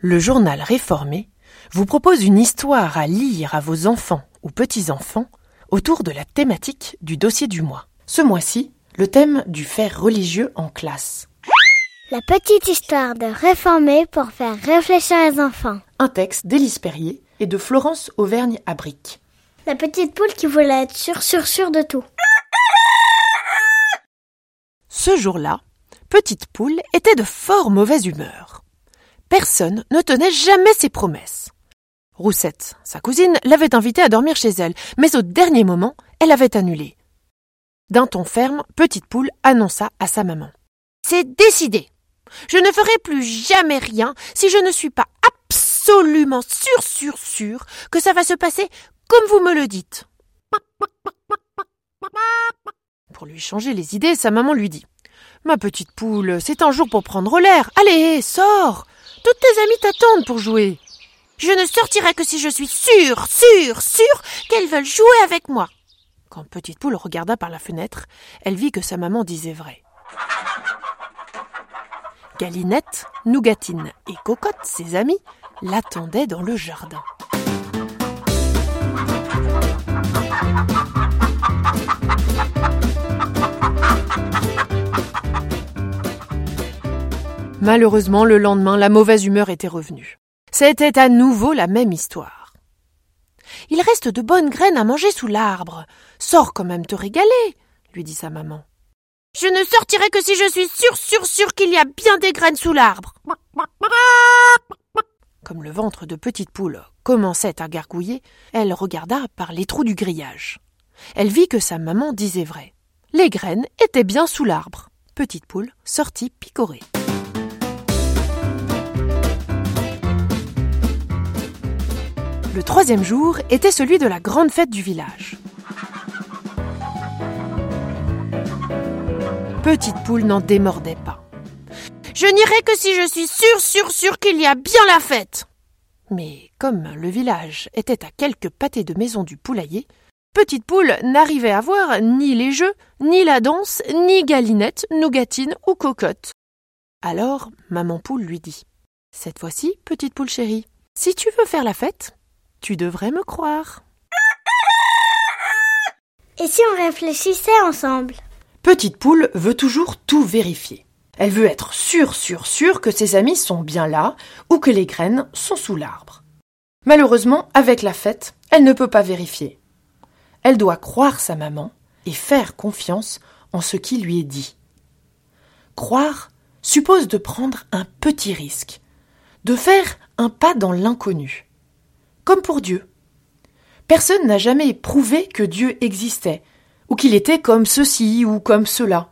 Le journal réformé vous propose une histoire à lire à vos enfants ou petits-enfants autour de la thématique du dossier du mois. Ce mois-ci, le thème du faire religieux en classe. La petite histoire de réformer pour faire réfléchir les enfants. Un texte d'Élise Perrier et de Florence Auvergne à Brique. La petite poule qui voulait être sûre, sûre, sûre de tout. Ce jour-là, Petite Poule était de fort mauvaise humeur. Personne ne tenait jamais ses promesses. Roussette, sa cousine, l'avait invitée à dormir chez elle, mais au dernier moment, elle avait annulé. D'un ton ferme, Petite Poule annonça à sa maman. C'est décidé. Je ne ferai plus jamais rien si je ne suis pas absolument sûre, sûre, sûre que ça va se passer comme vous me le dites. Pour lui changer les idées, sa maman lui dit Ma petite poule, c'est un jour pour prendre l'air. Allez, sors Toutes tes amies t'attendent pour jouer. Je ne sortirai que si je suis sûre, sûre, sûre qu'elles veulent jouer avec moi. Quand Petite Poule regarda par la fenêtre, elle vit que sa maman disait vrai. Galinette, Nougatine et Cocotte, ses amies, l'attendaient dans le jardin. Malheureusement, le lendemain, la mauvaise humeur était revenue. C'était à nouveau la même histoire. Il reste de bonnes graines à manger sous l'arbre. Sors quand même te régaler, lui dit sa maman. Je ne sortirai que si je suis sûre, sûre, sûre qu'il y a bien des graines sous l'arbre. Comme le ventre de petite poule commençait à gargouiller, elle regarda par les trous du grillage. Elle vit que sa maman disait vrai. Les graines étaient bien sous l'arbre. Petite poule sortit picorer. Le troisième jour était celui de la grande fête du village. Petite poule n'en démordait pas. Je n'irai que si je suis sûre, sûre, sûre qu'il y a bien la fête. Mais comme le village était à quelques pâtés de maison du poulailler, Petite Poule n'arrivait à voir ni les jeux, ni la danse, ni Galinette, Nougatine ou Cocotte. Alors, Maman Poule lui dit Cette fois-ci, Petite Poule chérie, si tu veux faire la fête, tu devrais me croire. Et si on réfléchissait ensemble? Petite Poule veut toujours tout vérifier. Elle veut être sûre, sûre, sûre que ses amis sont bien là ou que les graines sont sous l'arbre. Malheureusement, avec la fête, elle ne peut pas vérifier. Elle doit croire sa maman et faire confiance en ce qui lui est dit. Croire suppose de prendre un petit risque, de faire un pas dans l'inconnu comme pour Dieu. Personne n'a jamais prouvé que Dieu existait, ou qu'il était comme ceci ou comme cela.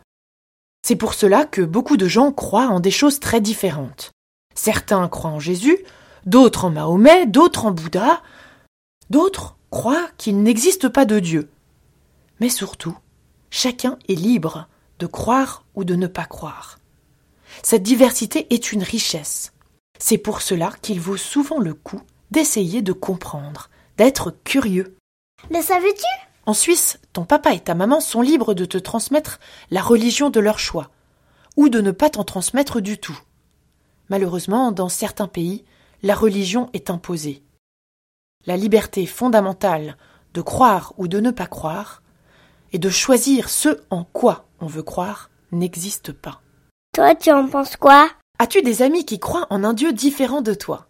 C'est pour cela que beaucoup de gens croient en des choses très différentes. Certains croient en Jésus, d'autres en Mahomet, d'autres en Bouddha, d'autres croient qu'il n'existe pas de Dieu. Mais surtout, chacun est libre de croire ou de ne pas croire. Cette diversité est une richesse. C'est pour cela qu'il vaut souvent le coup d'essayer de comprendre, d'être curieux. Le savais-tu? En Suisse, ton papa et ta maman sont libres de te transmettre la religion de leur choix, ou de ne pas t'en transmettre du tout. Malheureusement, dans certains pays, la religion est imposée. La liberté fondamentale de croire ou de ne pas croire, et de choisir ce en quoi on veut croire, n'existe pas. Toi, tu en penses quoi? As-tu des amis qui croient en un Dieu différent de toi?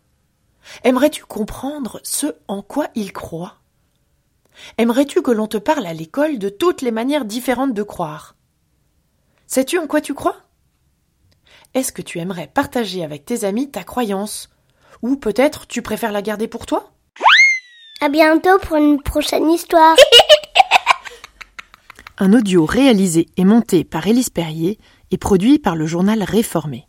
Aimerais-tu comprendre ce en quoi ils croient Aimerais-tu que l'on te parle à l'école de toutes les manières différentes de croire? Sais-tu en quoi tu crois? Est-ce que tu aimerais partager avec tes amis ta croyance? Ou peut-être tu préfères la garder pour toi? À bientôt pour une prochaine histoire. Un audio réalisé et monté par Élise Perrier et produit par le journal Réformé.